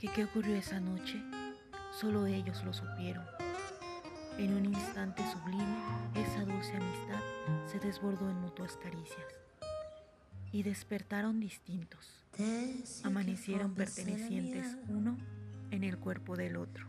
que qué ocurrió esa noche, solo ellos lo supieron. En un instante sublime, esa dulce amistad se desbordó en mutuas caricias y despertaron distintos. Amanecieron pertenecientes uno en el cuerpo del otro.